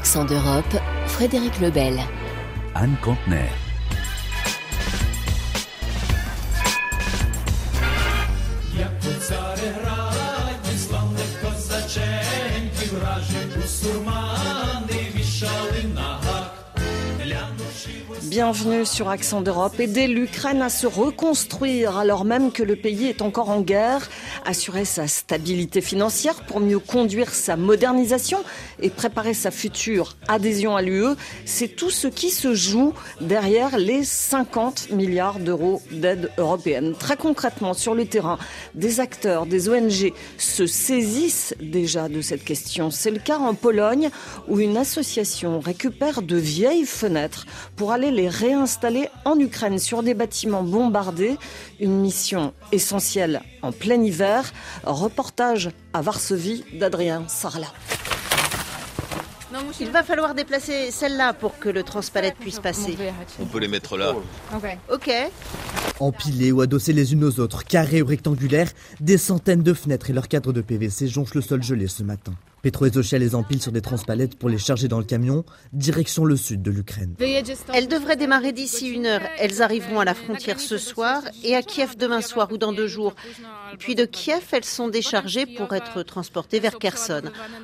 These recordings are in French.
Accent d'Europe, Frédéric Lebel. Anne Contener. Bienvenue sur Accent d'Europe. Aider l'Ukraine à se reconstruire alors même que le pays est encore en guerre, assurer sa stabilité financière pour mieux conduire sa modernisation et préparer sa future adhésion à l'UE, c'est tout ce qui se joue derrière les 50 milliards d'euros d'aide européenne. Très concrètement, sur le terrain, des acteurs, des ONG se saisissent déjà de cette question. C'est le cas en Pologne où une association récupère de vieilles fenêtres pour aller les réinstaller en Ukraine sur des bâtiments bombardés. Une mission essentielle en plein hiver. Reportage à Varsovie d'Adrien Sarla. Il va falloir déplacer celle-là pour que le transpalette puisse passer. On peut les mettre là. Ok. Empilées ou adossées les unes aux autres, carrées ou rectangulaires, des centaines de fenêtres et leurs cadres de PVC jonchent le sol gelé ce matin. Petro et Zochia les empilent sur des transpalettes pour les charger dans le camion, direction le sud de l'Ukraine. Elles devraient démarrer d'ici une heure. Elles arriveront à la frontière ce soir et à Kiev demain soir ou dans deux jours. Puis de Kiev, elles sont déchargées pour être transportées vers Kherson.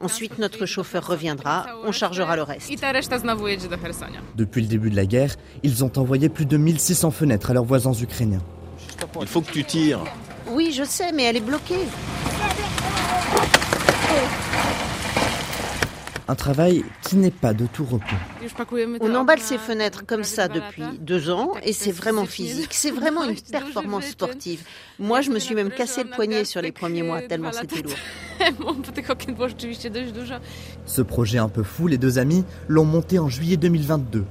Ensuite, notre chauffeur reviendra, on chargera le reste. Depuis le début de la guerre, ils ont envoyé plus de 1600 fenêtres à leurs voisins ukrainiens. Il faut que tu tires. Oui, je sais, mais elle est bloquée. Un travail qui n'est pas de tout repos. On emballe ces fenêtres comme ça depuis deux ans et c'est vraiment physique, c'est vraiment une performance sportive. Moi, je me suis même cassé le poignet sur les premiers mois tellement c'était lourd. Ce projet un peu fou, les deux amis l'ont monté en juillet 2022.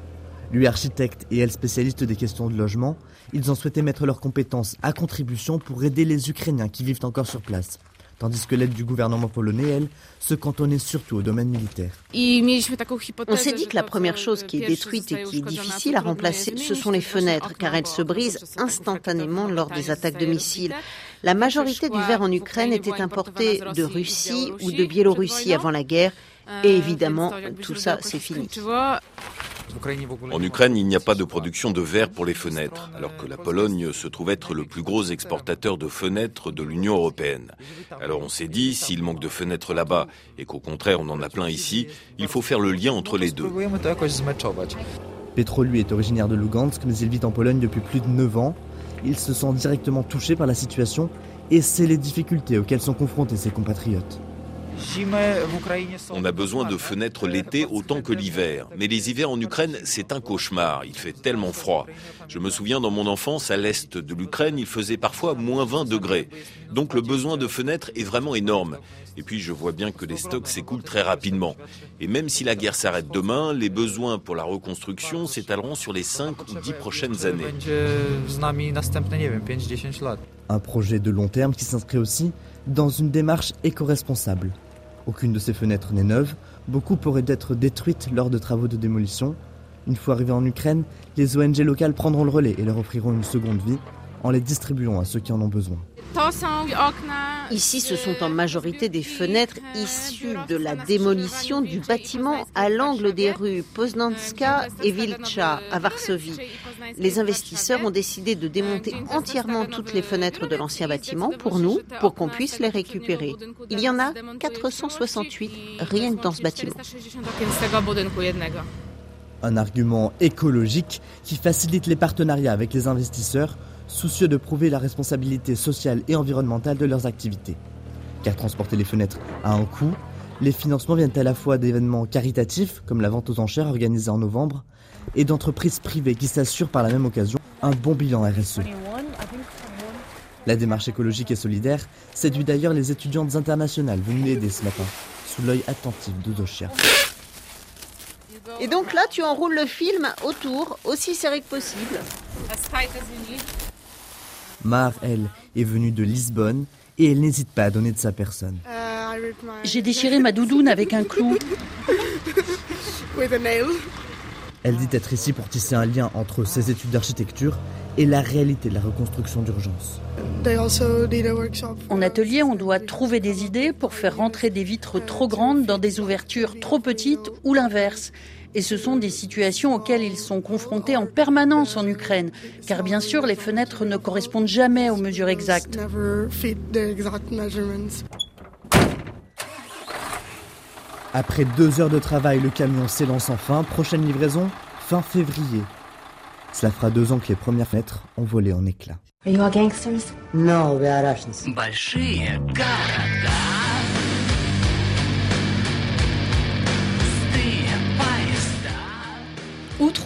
Lui architecte et elle spécialiste des questions de logement, ils ont souhaité mettre leurs compétences à contribution pour aider les Ukrainiens qui vivent encore sur place tandis que l'aide du gouvernement polonais, elle, se cantonnait surtout au domaine militaire. On s'est dit que la première chose qui est détruite et qui est difficile à remplacer, ce sont les fenêtres, car elles se brisent instantanément lors des attaques de missiles. La majorité du verre en Ukraine était importé de Russie ou de Biélorussie avant la guerre, et évidemment, tout ça, c'est fini. En Ukraine, il n'y a pas de production de verre pour les fenêtres, alors que la Pologne se trouve être le plus gros exportateur de fenêtres de l'Union européenne. Alors on s'est dit, s'il manque de fenêtres là-bas et qu'au contraire on en a plein ici, il faut faire le lien entre les deux. Petro, lui, est originaire de Lugansk, mais il vit en Pologne depuis plus de 9 ans. Il se sent directement touché par la situation et c'est les difficultés auxquelles sont confrontés ses compatriotes. On a besoin de fenêtres l'été autant que l'hiver. Mais les hivers en Ukraine, c'est un cauchemar. Il fait tellement froid. Je me souviens dans mon enfance, à l'est de l'Ukraine, il faisait parfois moins 20 degrés. Donc le besoin de fenêtres est vraiment énorme. Et puis je vois bien que les stocks s'écoulent très rapidement. Et même si la guerre s'arrête demain, les besoins pour la reconstruction s'étaleront sur les 5 ou 10 prochaines années. Un projet de long terme qui s'inscrit aussi dans une démarche éco-responsable. Aucune de ces fenêtres n'est neuve, beaucoup pourraient être détruites lors de travaux de démolition. Une fois arrivées en Ukraine, les ONG locales prendront le relais et leur offriront une seconde vie en les distribuant à ceux qui en ont besoin. Ici, ce sont en majorité des fenêtres issues de la démolition du bâtiment à l'angle des rues Poznanska et Wilcza à Varsovie. Les investisseurs ont décidé de démonter entièrement toutes les fenêtres de l'ancien bâtiment pour nous, pour qu'on puisse les récupérer. Il y en a 468 rien que dans ce bâtiment. Un argument écologique qui facilite les partenariats avec les investisseurs soucieux de prouver la responsabilité sociale et environnementale de leurs activités. Car transporter les fenêtres a un coût, les financements viennent à la fois d'événements caritatifs, comme la vente aux enchères organisée en novembre, et d'entreprises privées qui s'assurent par la même occasion un bon bilan RSE. La démarche écologique et solidaire séduit d'ailleurs les étudiantes internationales venues l'aider ce matin, sous l'œil attentif de Dochia. Et donc là, tu enroules le film autour, aussi serré que possible. Mar, elle, est venue de Lisbonne et elle n'hésite pas à donner de sa personne. J'ai déchiré ma doudoune avec un clou. Elle dit être ici pour tisser un lien entre ses études d'architecture et la réalité de la reconstruction d'urgence. En atelier, on doit trouver des idées pour faire rentrer des vitres trop grandes dans des ouvertures trop petites ou l'inverse. Et ce sont des situations auxquelles ils sont confrontés en permanence en Ukraine, car bien sûr les fenêtres ne correspondent jamais aux mesures exactes. Après deux heures de travail, le camion s'élance enfin. Prochaine livraison, fin février. Cela fera deux ans que les premières fenêtres ont volé en éclats. Are you all gangsters? No, we are Russians.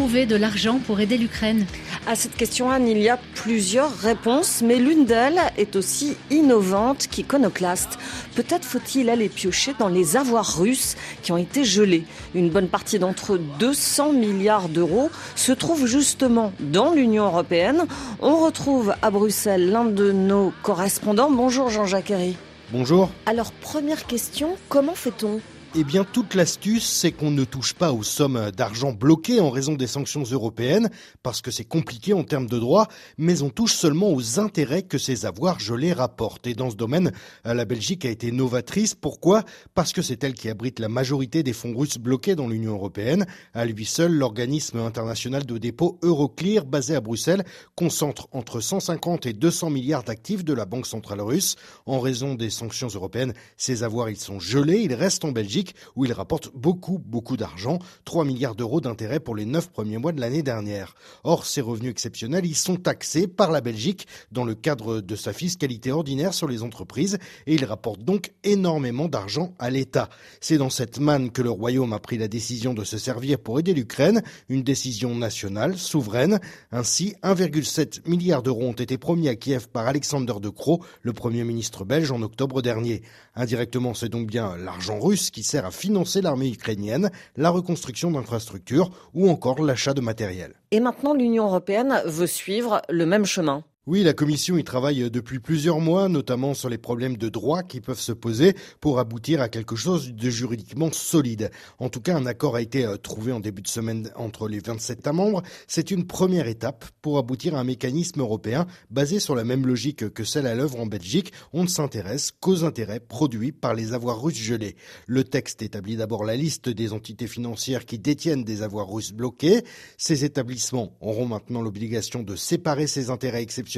Trouver de l'argent pour aider l'Ukraine À cette question, Anne, il y a plusieurs réponses, mais l'une d'elles est aussi innovante qu'iconoclaste. Peut-être faut-il aller piocher dans les avoirs russes qui ont été gelés. Une bonne partie d'entre eux, 200 milliards d'euros, se trouve justement dans l'Union européenne. On retrouve à Bruxelles l'un de nos correspondants. Bonjour Jean-Jacques Herry. Bonjour. Alors, première question, comment fait-on? Eh bien, toute l'astuce, c'est qu'on ne touche pas aux sommes d'argent bloquées en raison des sanctions européennes, parce que c'est compliqué en termes de droit, mais on touche seulement aux intérêts que ces avoirs gelés rapportent. Et dans ce domaine, la Belgique a été novatrice. Pourquoi? Parce que c'est elle qui abrite la majorité des fonds russes bloqués dans l'Union européenne. À lui seul, l'organisme international de dépôt Euroclear, basé à Bruxelles, concentre entre 150 et 200 milliards d'actifs de la Banque centrale russe. En raison des sanctions européennes, ces avoirs, ils sont gelés, ils restent en Belgique où il rapporte beaucoup, beaucoup d'argent, 3 milliards d'euros d'intérêt pour les 9 premiers mois de l'année dernière. Or, ces revenus exceptionnels, ils sont taxés par la Belgique dans le cadre de sa fiscalité ordinaire sur les entreprises et ils rapportent donc énormément d'argent à l'État. C'est dans cette manne que le Royaume a pris la décision de se servir pour aider l'Ukraine, une décision nationale, souveraine. Ainsi, 1,7 milliard d'euros ont été promis à Kiev par Alexander De Croo, le Premier ministre belge, en octobre dernier. Indirectement, c'est donc bien l'argent russe qui sert à financer l'armée ukrainienne, la reconstruction d'infrastructures ou encore l'achat de matériel. Et maintenant, l'Union européenne veut suivre le même chemin. Oui, la Commission y travaille depuis plusieurs mois, notamment sur les problèmes de droit qui peuvent se poser pour aboutir à quelque chose de juridiquement solide. En tout cas, un accord a été euh, trouvé en début de semaine entre les 27 États membres. C'est une première étape pour aboutir à un mécanisme européen basé sur la même logique que celle à l'œuvre en Belgique. On ne s'intéresse qu'aux intérêts produits par les avoirs russes gelés. Le texte établit d'abord la liste des entités financières qui détiennent des avoirs russes bloqués. Ces établissements auront maintenant l'obligation de séparer ces intérêts exceptionnels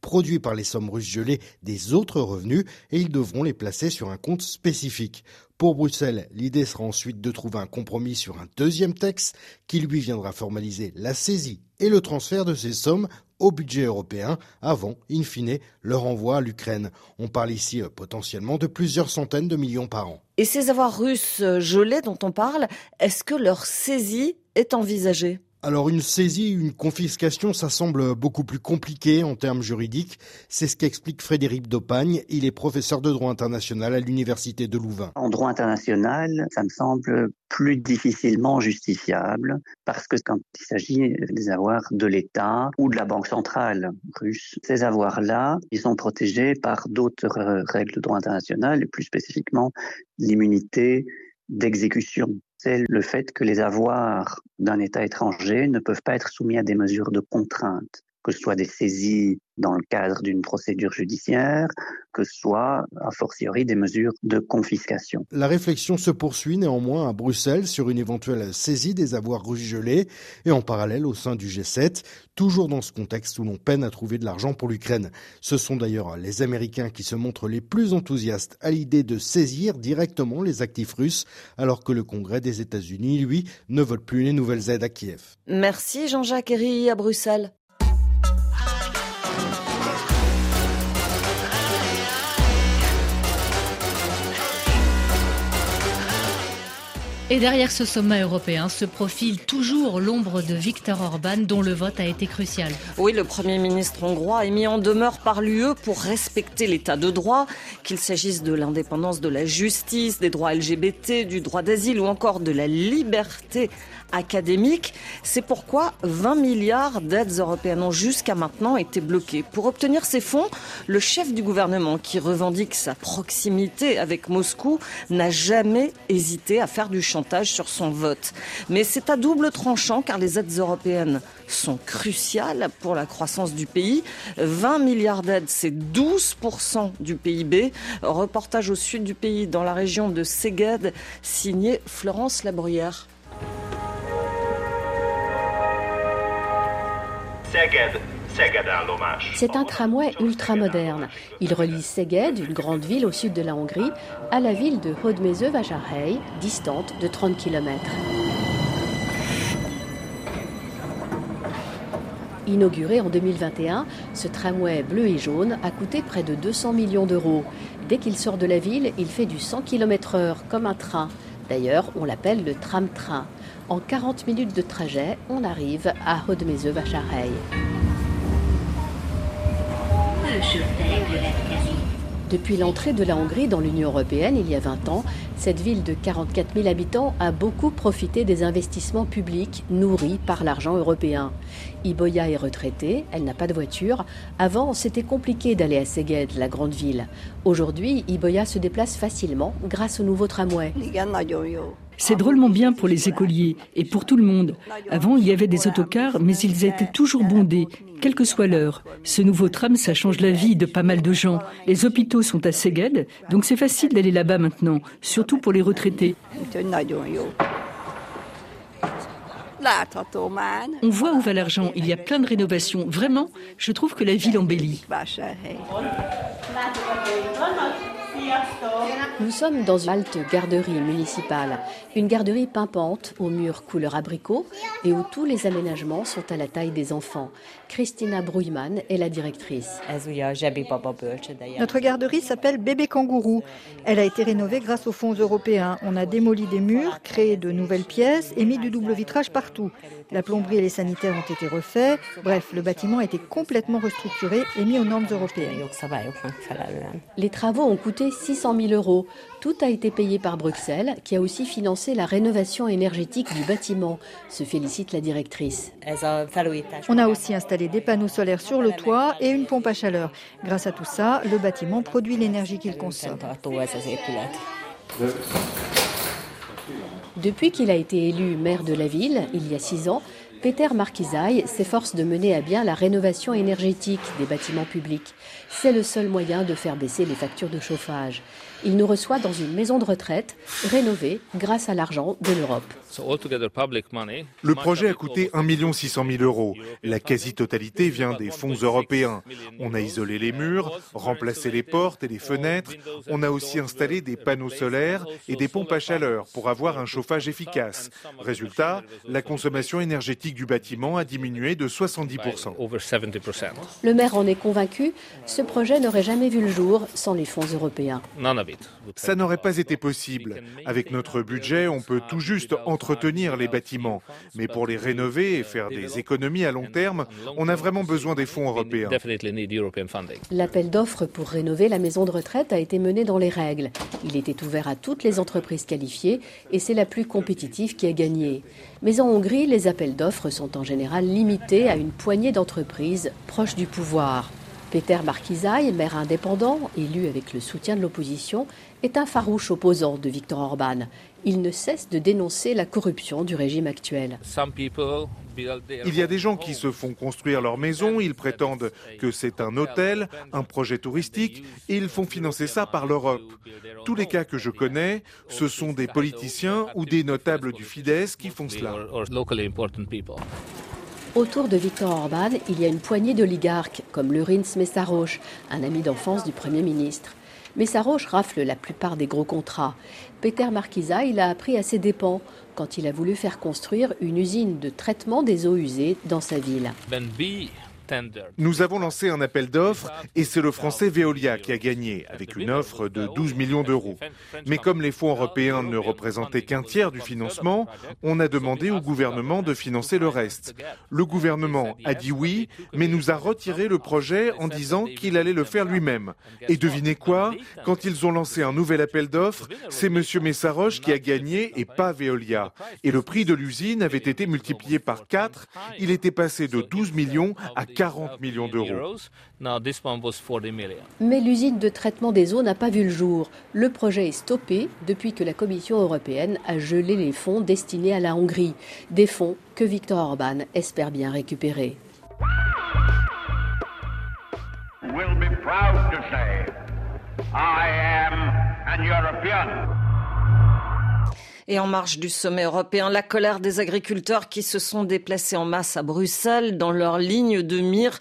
produits par les sommes russes gelées des autres revenus et ils devront les placer sur un compte spécifique. Pour Bruxelles, l'idée sera ensuite de trouver un compromis sur un deuxième texte qui lui viendra formaliser la saisie et le transfert de ces sommes au budget européen avant, in fine, leur envoi à l'Ukraine. On parle ici euh, potentiellement de plusieurs centaines de millions par an. Et ces avoirs russes gelés dont on parle, est-ce que leur saisie est envisagée? Alors une saisie, une confiscation, ça semble beaucoup plus compliqué en termes juridiques. C'est ce qu'explique Frédéric Dopagne. Il est professeur de droit international à l'université de Louvain. En droit international, ça me semble plus difficilement justifiable parce que quand il s'agit des avoirs de l'État ou de la Banque centrale russe, ces avoirs-là, ils sont protégés par d'autres règles de droit international et plus spécifiquement l'immunité d'exécution c'est le fait que les avoirs d'un État étranger ne peuvent pas être soumis à des mesures de contrainte que ce soit des saisies dans le cadre d'une procédure judiciaire, que ce soit, a fortiori, des mesures de confiscation. La réflexion se poursuit néanmoins à Bruxelles sur une éventuelle saisie des avoirs gelés et en parallèle au sein du G7, toujours dans ce contexte où l'on peine à trouver de l'argent pour l'Ukraine. Ce sont d'ailleurs les Américains qui se montrent les plus enthousiastes à l'idée de saisir directement les actifs russes, alors que le Congrès des États-Unis, lui, ne vote plus les nouvelles aides à Kiev. Merci Jean-Jacques Herry à Bruxelles. Et derrière ce sommet européen se profile toujours l'ombre de Viktor Orban dont le vote a été crucial. Oui, le Premier ministre hongrois est mis en demeure par l'UE pour respecter l'état de droit, qu'il s'agisse de l'indépendance de la justice, des droits LGBT, du droit d'asile ou encore de la liberté académique. C'est pourquoi 20 milliards d'aides européennes ont jusqu'à maintenant été bloqués. Pour obtenir ces fonds, le chef du gouvernement qui revendique sa proximité avec Moscou n'a jamais hésité à faire du chantage sur son vote. Mais c'est à double tranchant car les aides européennes sont cruciales pour la croissance du pays. 20 milliards d'aides, c'est 12% du PIB. Reportage au sud du pays, dans la région de Szeged, signé Florence Labruyère. C'est un tramway ultra-moderne. Il relie Szeged, une grande ville au sud de la Hongrie, à la ville de Hódmezővásárhely, distante de 30 km. Inauguré en 2021, ce tramway bleu et jaune a coûté près de 200 millions d'euros. Dès qu'il sort de la ville, il fait du 100 km/h comme un train. D'ailleurs, on l'appelle le tram-train. En 40 minutes de trajet, on arrive à Hódmezővásárhely. Depuis l'entrée de la Hongrie dans l'Union européenne il y a 20 ans, cette ville de 44 000 habitants a beaucoup profité des investissements publics nourris par l'argent européen. Iboya est retraitée, elle n'a pas de voiture. Avant, c'était compliqué d'aller à Szeged, la grande ville. Aujourd'hui, Iboya se déplace facilement grâce au nouveau tramway. C'est drôlement bien pour les écoliers et pour tout le monde. Avant, il y avait des autocars, mais ils étaient toujours bondés, quelle que soit l'heure. Ce nouveau tram, ça change la vie de pas mal de gens. Les hôpitaux sont à Szeged, donc c'est facile d'aller là-bas maintenant, surtout pour les retraités. On voit où va l'argent. Il y a plein de rénovations. Vraiment, je trouve que la ville embellit. Nous sommes dans une halte garderie municipale, une garderie pimpante aux murs couleur abricot et où tous les aménagements sont à la taille des enfants. Christina Bruyman est la directrice. Notre garderie s'appelle Bébé Kangourou. Elle a été rénovée grâce aux fonds européens. On a démoli des murs, créé de nouvelles pièces et mis du double vitrage partout. La plomberie et les sanitaires ont été refaits. Bref, le bâtiment a été complètement restructuré et mis aux normes européennes. Les travaux ont coûté 600 000 euros. Tout a été payé par Bruxelles, qui a aussi financé la rénovation énergétique du bâtiment, se félicite la directrice. On a aussi installé des panneaux solaires sur le toit et une pompe à chaleur. Grâce à tout ça, le bâtiment produit l'énergie qu'il consomme. Depuis qu'il a été élu maire de la ville, il y a six ans, Peter Marquisaille s'efforce de mener à bien la rénovation énergétique des bâtiments publics. C'est le seul moyen de faire baisser les factures de chauffage. Il nous reçoit dans une maison de retraite rénovée grâce à l'argent de l'Europe. Le projet a coûté 1 600 000 euros. La quasi-totalité vient des fonds européens. On a isolé les murs, remplacé les portes et les fenêtres. On a aussi installé des panneaux solaires et des pompes à chaleur pour avoir un chauffage efficace. Résultat, la consommation énergétique du bâtiment a diminué de 70%. Le maire en est convaincu, ce projet n'aurait jamais vu le jour sans les fonds européens. Ça n'aurait pas été possible. Avec notre budget, on peut tout juste entretenir les bâtiments. Mais pour les rénover et faire des économies à long terme, on a vraiment besoin des fonds européens. L'appel d'offres pour rénover la maison de retraite a été mené dans les règles. Il était ouvert à toutes les entreprises qualifiées et c'est la plus compétitive qui a gagné. Mais en Hongrie, les appels d'offres sont en général limités à une poignée d'entreprises proches du pouvoir. Peter Marquisaille, maire indépendant, élu avec le soutien de l'opposition, est un farouche opposant de Viktor Orban. Il ne cesse de dénoncer la corruption du régime actuel. Il y a des gens qui se font construire leur maison, ils prétendent que c'est un hôtel, un projet touristique, et ils font financer ça par l'Europe. Tous les cas que je connais, ce sont des politiciens ou des notables du Fidesz qui font cela. Autour de Viktor Orban, il y a une poignée d'oligarques, comme Lurins Messaroche, un ami d'enfance du Premier ministre. Messaroche rafle la plupart des gros contrats. Peter Marquisa, il a appris à ses dépens quand il a voulu faire construire une usine de traitement des eaux usées dans sa ville. Nous avons lancé un appel d'offres et c'est le français Veolia qui a gagné avec une offre de 12 millions d'euros. Mais comme les fonds européens ne représentaient qu'un tiers du financement, on a demandé au gouvernement de financer le reste. Le gouvernement a dit oui, mais nous a retiré le projet en disant qu'il allait le faire lui-même. Et devinez quoi? Quand ils ont lancé un nouvel appel d'offres, c'est M. Messaroche qui a gagné et pas Veolia. Et le prix de l'usine avait été multiplié par 4. Il était passé de 12 millions à 40 millions d'euros. Mais l'usine de traitement des eaux n'a pas vu le jour. Le projet est stoppé depuis que la Commission européenne a gelé les fonds destinés à la Hongrie. Des fonds que Viktor Orban espère bien récupérer. Et en marge du sommet européen, la colère des agriculteurs qui se sont déplacés en masse à Bruxelles dans leur ligne de mire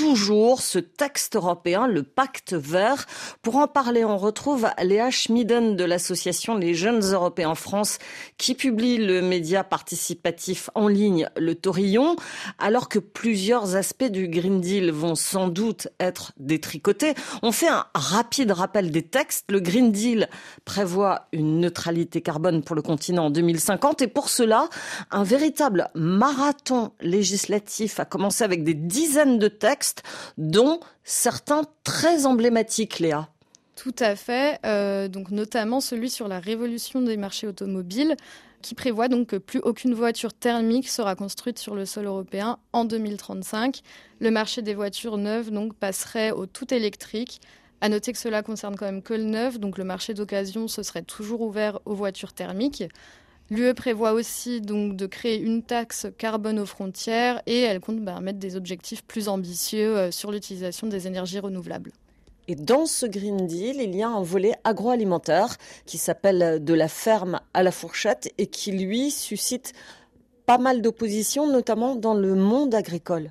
toujours ce texte européen, le pacte vert. Pour en parler, on retrouve Léa Schmiden de l'association Les Jeunes Européens en France qui publie le média participatif en ligne Le Torillon. Alors que plusieurs aspects du Green Deal vont sans doute être détricotés, on fait un rapide rappel des textes. Le Green Deal prévoit une neutralité carbone pour le continent en 2050 et pour cela, un véritable marathon législatif a commencé avec des dizaines de textes dont certains très emblématiques, Léa. Tout à fait, euh, donc notamment celui sur la révolution des marchés automobiles, qui prévoit donc que plus aucune voiture thermique sera construite sur le sol européen en 2035. Le marché des voitures neuves donc passerait au tout électrique. À noter que cela concerne quand même que le neuf, donc le marché d'occasion ce serait toujours ouvert aux voitures thermiques. L'UE prévoit aussi donc de créer une taxe carbone aux frontières et elle compte bah, mettre des objectifs plus ambitieux euh, sur l'utilisation des énergies renouvelables. Et dans ce Green Deal, il y a un volet agroalimentaire qui s'appelle de la ferme à la fourchette et qui, lui, suscite pas mal d'opposition, notamment dans le monde agricole.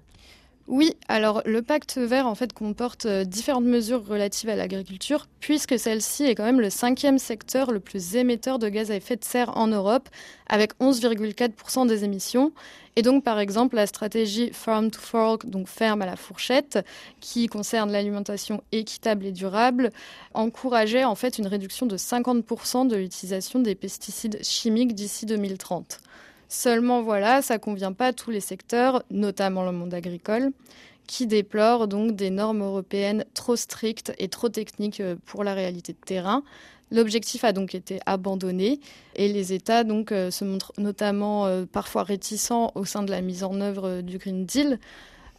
Oui, alors le pacte vert en fait comporte euh, différentes mesures relatives à l'agriculture, puisque celle-ci est quand même le cinquième secteur le plus émetteur de gaz à effet de serre en Europe, avec 11,4% des émissions. Et donc par exemple la stratégie Farm to Fork, donc ferme à la fourchette, qui concerne l'alimentation équitable et durable, encourageait en fait une réduction de 50% de l'utilisation des pesticides chimiques d'ici 2030. Seulement voilà, ça convient pas à tous les secteurs, notamment le monde agricole, qui déplorent donc des normes européennes trop strictes et trop techniques euh, pour la réalité de terrain. L'objectif a donc été abandonné et les États euh, se montrent notamment euh, parfois réticents au sein de la mise en œuvre du Green Deal.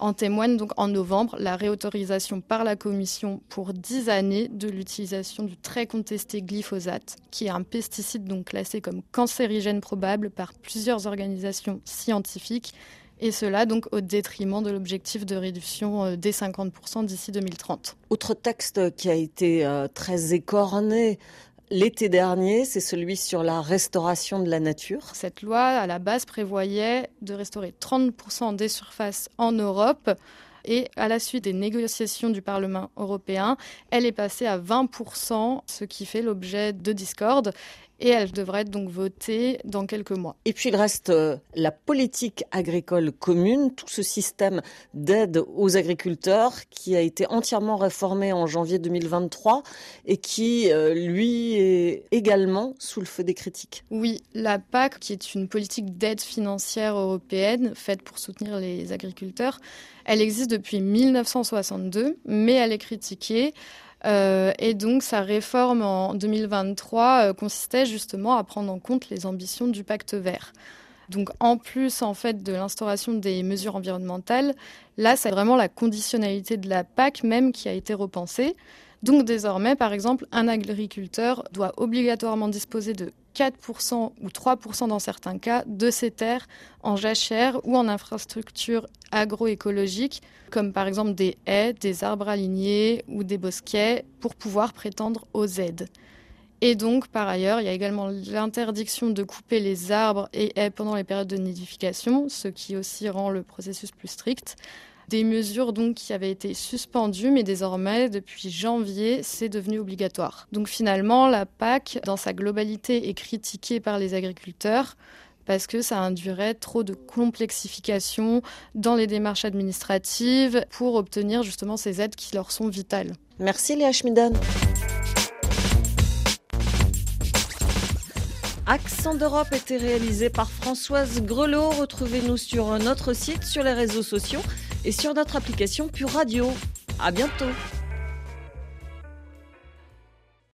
En témoigne donc en novembre la réautorisation par la Commission pour 10 années de l'utilisation du très contesté glyphosate, qui est un pesticide donc classé comme cancérigène probable par plusieurs organisations scientifiques, et cela donc au détriment de l'objectif de réduction euh, des 50% d'ici 2030. Autre texte qui a été euh, très écorné l'été dernier, c'est celui sur la restauration de la nature. Cette loi, à la base, prévoyait de restaurer 30% des surfaces en Europe. Et à la suite des négociations du Parlement européen, elle est passée à 20%, ce qui fait l'objet de discorde et elle devrait être donc votée dans quelques mois. Et puis il reste euh, la politique agricole commune, tout ce système d'aide aux agriculteurs qui a été entièrement réformé en janvier 2023 et qui, euh, lui, est également sous le feu des critiques. Oui, la PAC, qui est une politique d'aide financière européenne faite pour soutenir les agriculteurs, elle existe depuis 1962, mais elle est critiquée. Euh, et donc, sa réforme en 2023 euh, consistait justement à prendre en compte les ambitions du pacte vert. Donc, en plus, en fait, de l'instauration des mesures environnementales, là, c'est vraiment la conditionnalité de la PAC même qui a été repensée. Donc, désormais, par exemple, un agriculteur doit obligatoirement disposer de 4% ou 3% dans certains cas de ces terres en jachère ou en infrastructure agroécologique, comme par exemple des haies, des arbres alignés ou des bosquets, pour pouvoir prétendre aux aides. Et donc, par ailleurs, il y a également l'interdiction de couper les arbres et haies pendant les périodes de nidification, ce qui aussi rend le processus plus strict des mesures donc qui avaient été suspendues, mais désormais, depuis janvier, c'est devenu obligatoire. Donc finalement, la PAC, dans sa globalité, est critiquée par les agriculteurs parce que ça induirait trop de complexification dans les démarches administratives pour obtenir justement ces aides qui leur sont vitales. Merci Léa Schmidan. Accent d'Europe était réalisé par Françoise Grelot. Retrouvez-nous sur notre site, sur les réseaux sociaux et sur notre application Pure Radio. À bientôt.